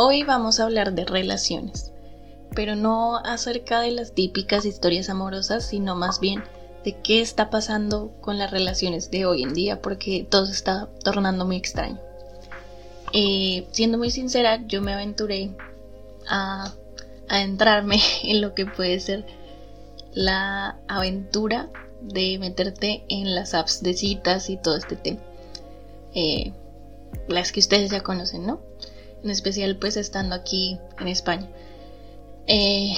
Hoy vamos a hablar de relaciones, pero no acerca de las típicas historias amorosas, sino más bien de qué está pasando con las relaciones de hoy en día, porque todo se está tornando muy extraño. Eh, siendo muy sincera, yo me aventuré a, a entrarme en lo que puede ser la aventura de meterte en las apps de citas y todo este tema. Eh, las que ustedes ya conocen, ¿no? En especial pues estando aquí en España. Eh,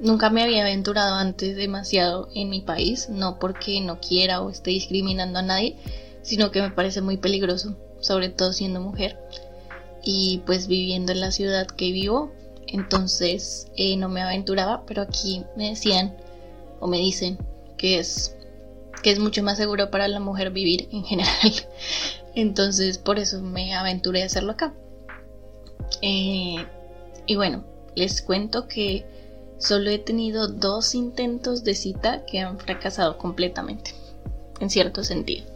nunca me había aventurado antes demasiado en mi país, no porque no quiera o esté discriminando a nadie, sino que me parece muy peligroso, sobre todo siendo mujer y pues viviendo en la ciudad que vivo, entonces eh, no me aventuraba, pero aquí me decían o me dicen que es que es mucho más seguro para la mujer vivir en general. Entonces por eso me aventuré a hacerlo acá. Eh, y bueno, les cuento que solo he tenido dos intentos de cita que han fracasado completamente, en cierto sentido.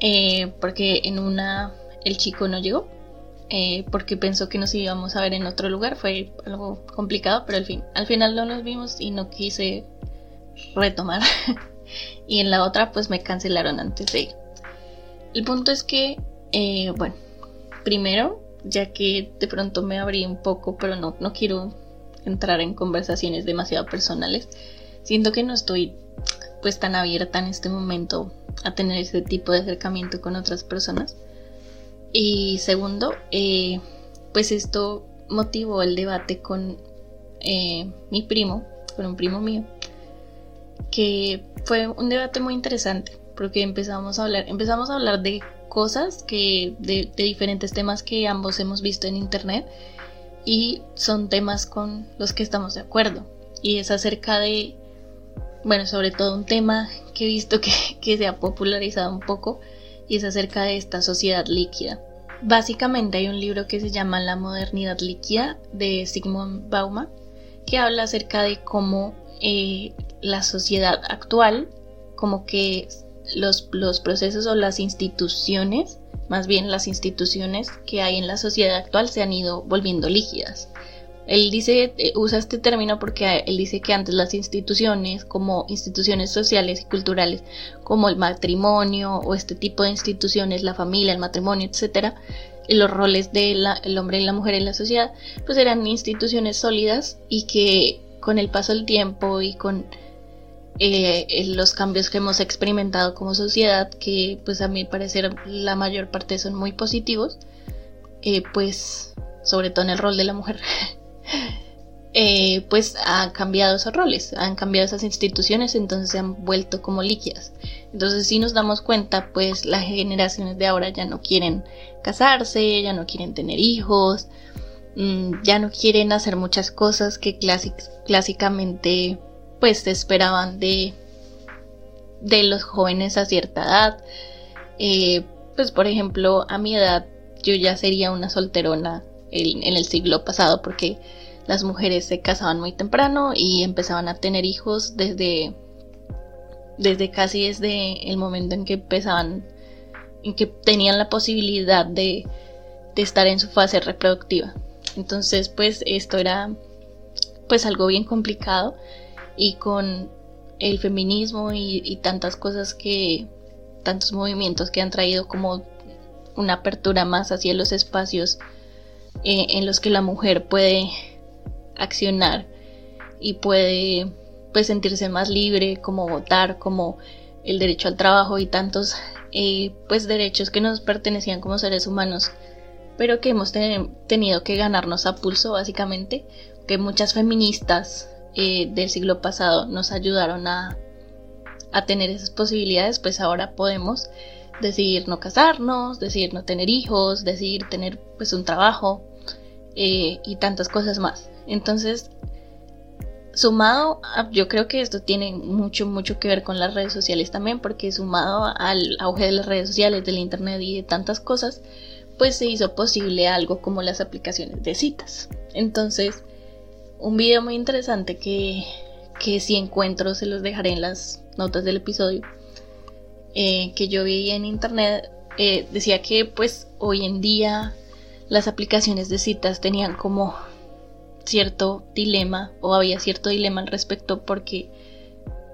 Eh, porque en una el chico no llegó, eh, porque pensó que nos íbamos a ver en otro lugar, fue algo complicado, pero al fin, al final no nos vimos y no quise retomar. y en la otra pues me cancelaron antes de ir. El punto es que, bueno, primero, ya que de pronto me abrí un poco, pero no, no quiero entrar en conversaciones demasiado personales, siento que no estoy pues tan abierta en este momento a tener ese tipo de acercamiento con otras personas. Y segundo, eh, pues esto motivó el debate con eh, mi primo, con un primo mío, que fue un debate muy interesante porque empezamos a hablar, empezamos a hablar de cosas que de, diferentes temas que ambos hemos visto en internet y son temas con los que estamos de acuerdo. Y es acerca de bueno sobre todo un tema que he visto que, que se ha popularizado un poco y es acerca de esta sociedad líquida. Básicamente hay un libro que se llama La modernidad líquida de Sigmund Bauman que habla acerca de cómo eh, la sociedad actual, como que los, los procesos o las instituciones, más bien las instituciones que hay en la sociedad actual se han ido volviendo líquidas. Él dice, eh, usa este término porque él dice que antes las instituciones, como instituciones sociales y culturales, como el matrimonio o este tipo de instituciones, la familia, el matrimonio, etcétera, los roles del hombre y la mujer en la sociedad, pues eran instituciones sólidas y que con el paso del tiempo y con eh, los cambios que hemos experimentado como sociedad, que pues a mi parecer la mayor parte son muy positivos, eh, pues sobre todo en el rol de la mujer, eh, pues han cambiado esos roles, han cambiado esas instituciones, entonces se han vuelto como líquidas. Entonces si nos damos cuenta, pues las generaciones de ahora ya no quieren casarse, ya no quieren tener hijos, Mm, ya no quieren hacer muchas cosas que clásicamente pues se esperaban de, de los jóvenes a cierta edad. Eh, pues por ejemplo, a mi edad yo ya sería una solterona en, en el siglo pasado porque las mujeres se casaban muy temprano y empezaban a tener hijos desde desde casi desde el momento en que empezaban en que tenían la posibilidad de, de estar en su fase reproductiva entonces, pues esto era pues algo bien complicado y con el feminismo y, tantas cosas que, tantos movimientos que han traído como una apertura más hacia los espacios eh, en los que la mujer puede accionar y puede pues sentirse más libre, como votar, como el derecho al trabajo y tantos eh, pues derechos que nos pertenecían como seres humanos pero que hemos tenido que ganarnos a pulso básicamente, que muchas feministas eh, del siglo pasado nos ayudaron a, a tener esas posibilidades, pues ahora podemos decidir no casarnos, decidir no tener hijos, decidir tener pues un trabajo eh, y tantas cosas más. Entonces, sumado, yo creo que esto tiene mucho, mucho que ver con las redes sociales también, porque sumado al auge de las redes sociales, del internet y de tantas cosas, pues se hizo posible algo como las aplicaciones de citas. Entonces, un video muy interesante que, que si encuentro se los dejaré en las notas del episodio, eh, que yo vi en internet, eh, decía que pues hoy en día las aplicaciones de citas tenían como cierto dilema o había cierto dilema al respecto porque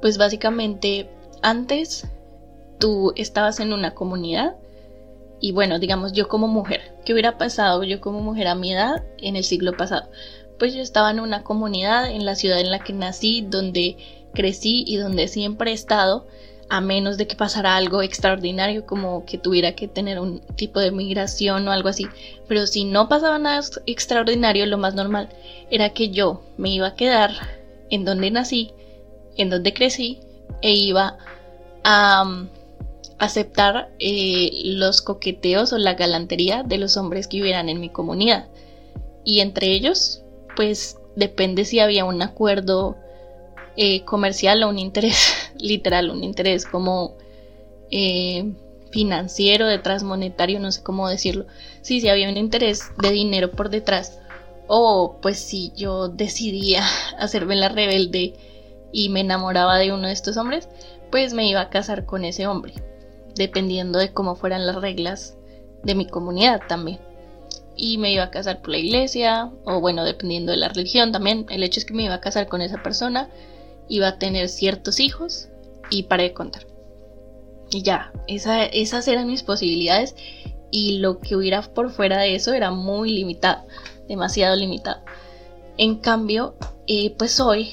pues básicamente antes tú estabas en una comunidad y bueno, digamos yo como mujer, ¿qué hubiera pasado yo como mujer a mi edad en el siglo pasado? Pues yo estaba en una comunidad en la ciudad en la que nací, donde crecí y donde siempre he estado a menos de que pasara algo extraordinario como que tuviera que tener un tipo de migración o algo así. Pero si no pasaba nada extraordinario, lo más normal era que yo me iba a quedar en donde nací, en donde crecí e iba a um, aceptar eh, los coqueteos o la galantería de los hombres que hubieran en mi comunidad. Y entre ellos, pues depende si había un acuerdo eh, comercial o un interés literal, un interés como eh, financiero, detrás monetario, no sé cómo decirlo. Sí, si había un interés de dinero por detrás. O pues si yo decidía hacerme la rebelde y me enamoraba de uno de estos hombres, pues me iba a casar con ese hombre, dependiendo de cómo fueran las reglas de mi comunidad también. Y me iba a casar por la iglesia, o bueno, dependiendo de la religión también. El hecho es que me iba a casar con esa persona iba a tener ciertos hijos y paré de contar. Y ya, esas eran mis posibilidades y lo que hubiera por fuera de eso era muy limitado, demasiado limitado. En cambio, eh, pues hoy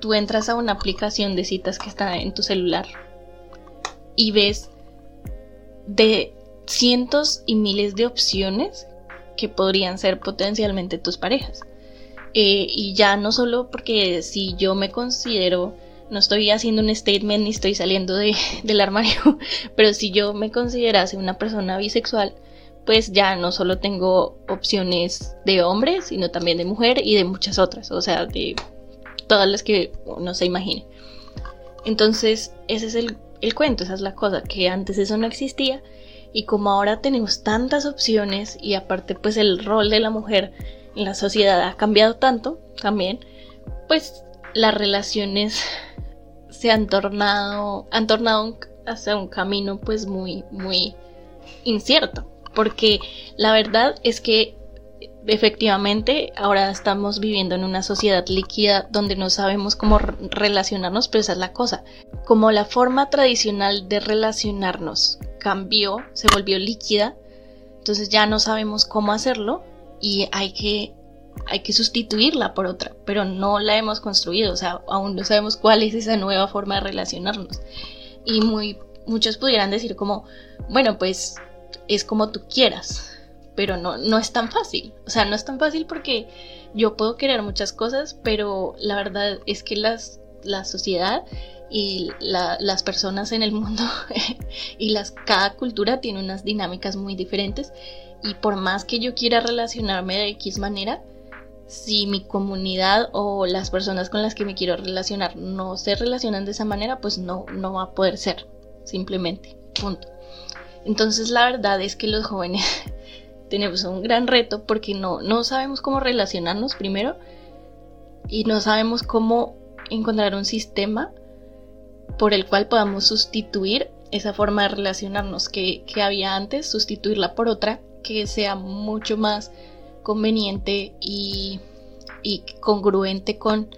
tú entras a una aplicación de citas que está en tu celular y ves de cientos y miles de opciones que podrían ser potencialmente tus parejas. Eh, y ya no solo porque si yo me considero, no estoy haciendo un statement ni estoy saliendo de, del armario, pero si yo me considerase una persona bisexual, pues ya no solo tengo opciones de hombre, sino también de mujer y de muchas otras, o sea, de todas las que uno se imagine. Entonces, ese es el, el cuento, esa es la cosa, que antes eso no existía y como ahora tenemos tantas opciones y aparte pues el rol de la mujer la sociedad ha cambiado tanto también, pues las relaciones se han tornado, han tornado hacia un camino pues muy, muy incierto. Porque la verdad es que efectivamente ahora estamos viviendo en una sociedad líquida donde no sabemos cómo relacionarnos, pero esa es la cosa. Como la forma tradicional de relacionarnos cambió, se volvió líquida, entonces ya no sabemos cómo hacerlo, y hay que, hay que sustituirla por otra, pero no la hemos construido, o sea, aún no sabemos cuál es esa nueva forma de relacionarnos. Y muy, muchos pudieran decir como, bueno, pues es como tú quieras, pero no, no es tan fácil, o sea, no es tan fácil porque yo puedo querer muchas cosas, pero la verdad es que las, la sociedad y las personas en el mundo y las, cada cultura tiene unas dinámicas muy diferentes y por más que yo quiera relacionarme de X manera, si mi comunidad o las personas con las que me quiero relacionar no se relacionan de esa manera, pues no, no va a poder ser, simplemente, punto. Entonces la verdad es que los jóvenes tenemos un gran reto porque no, no sabemos cómo relacionarnos primero y no sabemos cómo encontrar un sistema por el cual podamos sustituir esa forma de relacionarnos que, que había antes, sustituirla por otra que sea mucho más conveniente y, congruente con,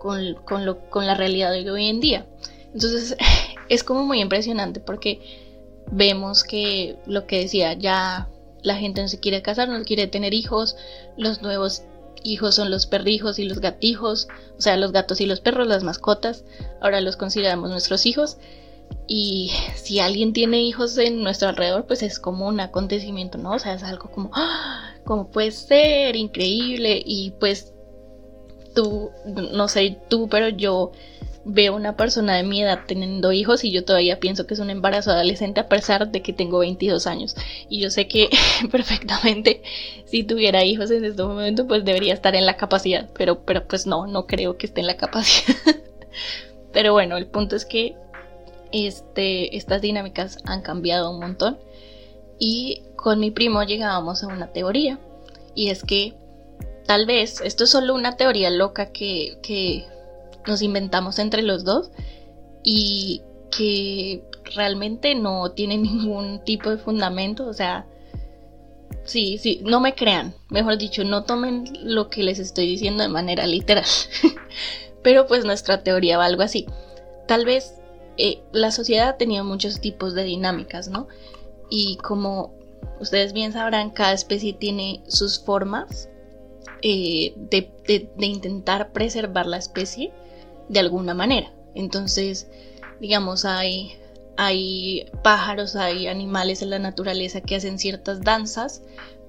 con, la realidad de hoy en día. Entonces es como muy impresionante porque vemos que lo que decía, ya la gente no se quiere casar, no quiere tener hijos, los nuevos hijos son los perrijos y los gatijos, o sea, los gatos y los perros, las mascotas, ahora los consideramos nuestros hijos y si alguien tiene hijos en nuestro alrededor, pues es como un acontecimiento, ¿no? O sea, es algo como, ¡ah! como puede ser increíble y pues tú, no sé tú, pero yo veo una persona de mi edad teniendo hijos y yo todavía pienso que es un embarazo adolescente a pesar de que tengo 22 años. Y yo sé que perfectamente si tuviera hijos en este momento pues debería estar en la capacidad, pero, pero pues no, no creo que esté en la capacidad. pero bueno, el punto es que este, estas dinámicas han cambiado un montón. Y con mi primo llegábamos a una teoría. Y es que tal vez esto es solo una teoría loca que, que nos inventamos entre los dos. Y que realmente no tiene ningún tipo de fundamento. O sea, sí, sí, no me crean. Mejor dicho, no tomen lo que les estoy diciendo de manera literal. Pero pues nuestra teoría va algo así. Tal vez eh, la sociedad ha tenido muchos tipos de dinámicas, ¿no? Y como ustedes bien sabrán, cada especie tiene sus formas eh, de, de intentar preservar la especie de alguna manera. Entonces, digamos, hay hay pájaros, hay animales en la naturaleza que hacen ciertas danzas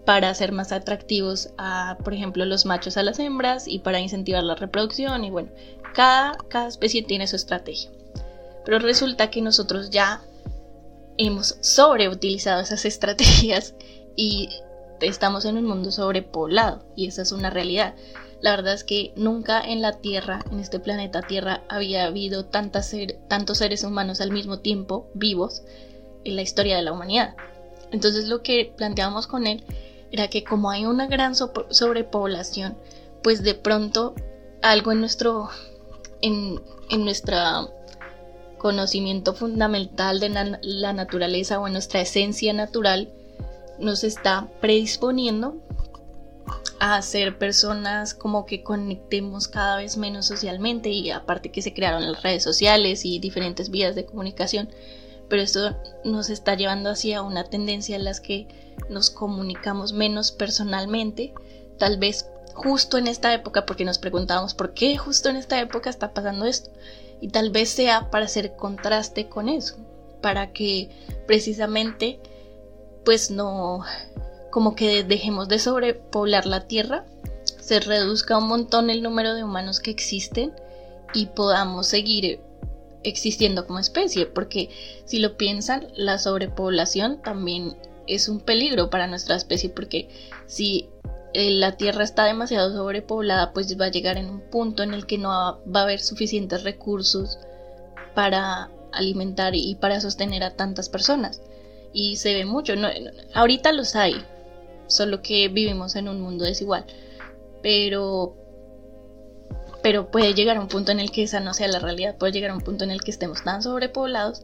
para hacer más atractivos a, por ejemplo, los machos a las hembras y para incentivar la reproducción y bueno, cada, cada especie tiene su estrategia. Pero resulta que nosotros ya hemos sobreutilizado esas estrategias y estamos en un mundo sobrepoblado y esa es una realidad. La verdad es que nunca en la Tierra, en este planeta Tierra, había habido tantos seres humanos al mismo tiempo vivos en la historia de la humanidad. Entonces lo que planteábamos con él era que como hay una gran sobrepoblación, pues de pronto algo en nuestro, en, nuestra conocimiento fundamental de la naturaleza o en nuestra esencia natural nos está predisponiendo a ser personas como que conectemos cada vez menos socialmente y aparte que se crearon las redes sociales y diferentes vías de comunicación, pero esto nos está llevando hacia una tendencia en las que nos comunicamos menos personalmente, tal vez justo en esta época, porque nos preguntábamos por qué justo en esta época está pasando esto, y tal vez sea para hacer contraste con eso, para que precisamente pues no como que dejemos de sobrepoblar la Tierra, se reduzca un montón el número de humanos que existen y podamos seguir existiendo como especie, porque si lo piensan, la sobrepoblación también es un peligro para nuestra especie, porque si eh, la Tierra está demasiado sobrepoblada, pues va a llegar en un punto en el que no va, a haber suficientes recursos para alimentar y para sostener a tantas personas. Y se ve mucho, ahorita los hay, solo que vivimos en un mundo desigual. Pero pero puede llegar a un punto en el que esa no sea la realidad, puede llegar a un punto en el que estemos tan sobrepoblados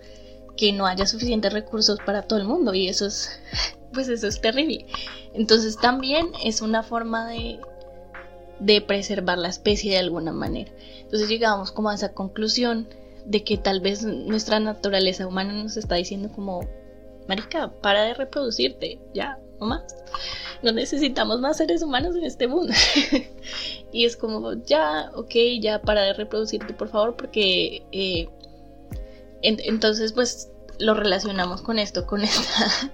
que no haya suficientes recursos para todo el mundo y eso es pues eso es terrible. Entonces también es una forma de de preservar la especie de alguna manera. Entonces llegamos como a esa conclusión de que tal vez nuestra naturaleza humana nos está diciendo como marica, para de reproducirte, ya, no más. No necesitamos más seres humanos en este mundo. y es como, ya, ok, ya para de reproducirte, por favor, porque eh, entonces pues lo relacionamos con esto, con esta,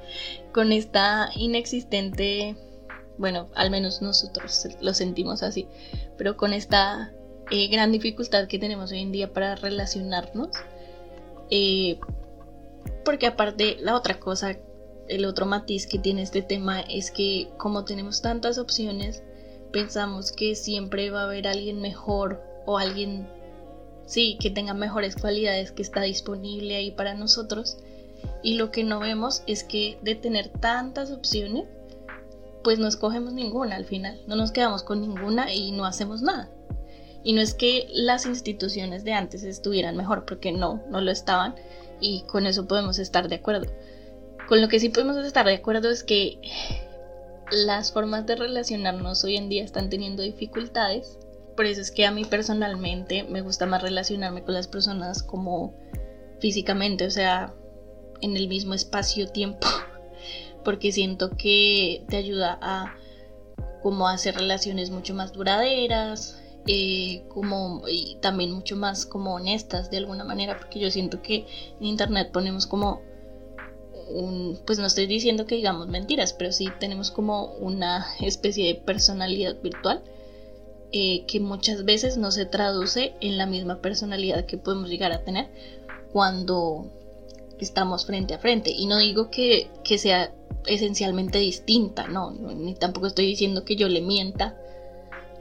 con esta inexistente, bueno, al menos nosotros lo sentimos así, pero con esta eh, gran dificultad que tenemos hoy en día para relacionarnos. Eh, porque aparte la otra cosa el otro matiz que tiene este tema es que como tenemos tantas opciones, pensamos que siempre va a haber alguien mejor o alguien, sí, que tenga mejores cualidades que está disponible ahí para nosotros. Y lo que no vemos es que de tener tantas opciones, pues no escogemos ninguna al final, no nos quedamos con ninguna y no hacemos nada. Y no es que las instituciones de antes estuvieran mejor, porque no, no lo estaban, y con eso podemos estar de acuerdo con lo que sí podemos estar de acuerdo es que las formas de relacionarnos hoy en día están teniendo dificultades. Por eso es que a mí personalmente me gusta más relacionarme con las personas como físicamente, o sea, en el mismo espacio-tiempo, porque siento que te ayuda a como hacer relaciones mucho más duraderas, eh, como y también mucho más como honestas de alguna manera, porque yo siento que en internet ponemos como pues no estoy diciendo que digamos mentiras, pero sí tenemos como una especie de personalidad virtual eh, que muchas veces no se traduce en la misma personalidad que podemos llegar a tener cuando estamos frente a frente. Y no digo que, sea esencialmente distinta, no, ni tampoco estoy diciendo que yo le mienta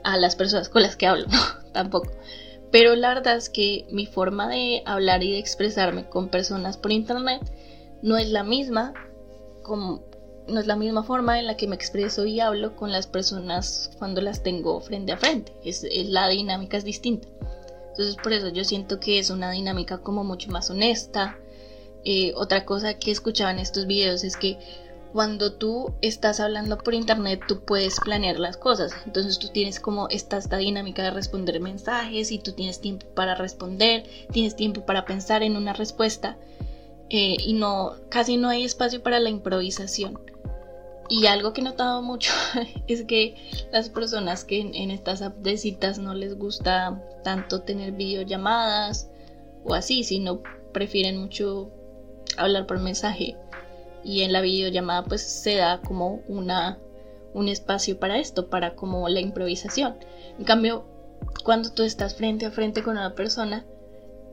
a las personas con las que hablo, tampoco. Pero la verdad es que mi forma de hablar y de expresarme con personas por internet no es la misma no es la misma forma en la que me expreso y hablo con las personas cuando las tengo frente a frente. Es, la dinámica es distinta. Entonces por eso yo siento que es una dinámica como mucho más honesta. Eh, otra cosa que escuchaba en estos videos es que cuando tú estás hablando por internet, tú puedes planear las cosas. Entonces tú tienes como esta, esta dinámica de responder mensajes y tú tienes tiempo para responder, tienes tiempo para pensar en una respuesta eh, y no, casi no hay espacio para la improvisación. Y algo que he notado mucho es que las personas que en, estas apps de citas no les gusta tanto tener videollamadas o así, sino prefieren mucho hablar por mensaje y en la videollamada pues se da como una un espacio para esto, para como la improvisación. En cambio, cuando tú estás frente a frente con una persona,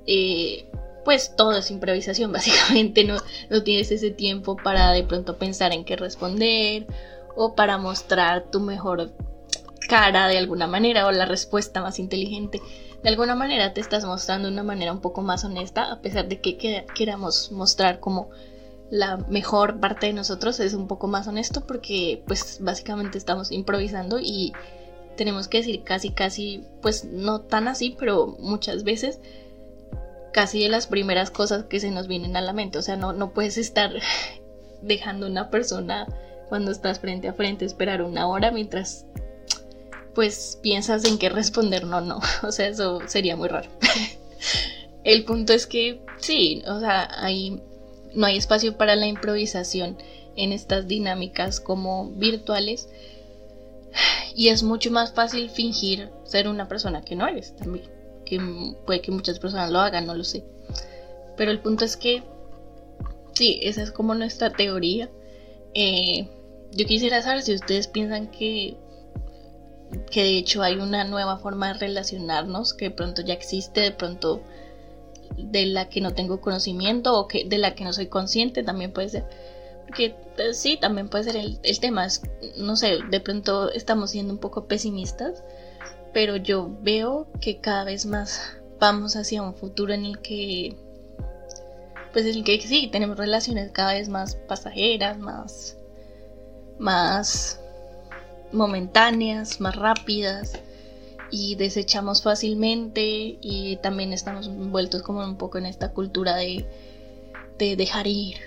eh, pues todo es improvisación, básicamente no, no tienes ese tiempo para de pronto pensar en qué responder o para mostrar tu mejor cara de alguna manera o la respuesta más inteligente. De alguna manera te estás mostrando de una manera un poco más honesta, a pesar de que queramos mostrar como la mejor parte de nosotros es un poco más honesto porque pues básicamente estamos improvisando y tenemos que decir casi casi pues no tan así pero muchas veces casi de las primeras cosas que se nos vienen a la mente. O sea no, no puedes estar dejando a una persona cuando estás frente a frente esperar una hora mientras pues piensas en qué responder no no. O sea eso sería muy raro. El punto es que sí o sea hay no hay espacio para la improvisación en estas dinámicas como virtuales. Y es mucho más fácil fingir ser una persona que no eres también, que puede que muchas personas lo hagan, no lo sé. Pero el punto es que, sí, esa es como nuestra teoría. Eh, yo quisiera saber si ustedes piensan que, que de hecho hay una nueva forma de relacionarnos, que de pronto ya existe, de pronto de la que no tengo conocimiento o que de la que no soy consciente también puede ser. Porque pues, sí, también puede ser el, el tema. Es, no sé, de pronto estamos siendo un poco pesimistas, pero yo veo que cada vez más vamos hacia un futuro en el que, pues en el que sí, tenemos relaciones cada vez más pasajeras, más, más momentáneas, más rápidas y desechamos fácilmente y también estamos envueltos como un poco en esta cultura de, de dejar ir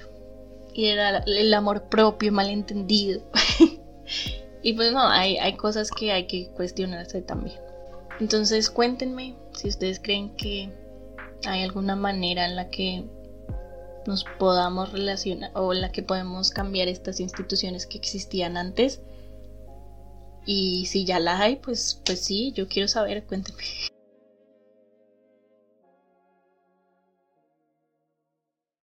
y era el amor propio malentendido y pues no, hay, hay cosas que hay que cuestionarse también. Entonces cuéntenme si ustedes creen que hay alguna manera en la que nos podamos relacionar o en la que podemos cambiar estas instituciones que existían antes y si ya la hay, pues, pues sí, yo quiero saber, cuénteme.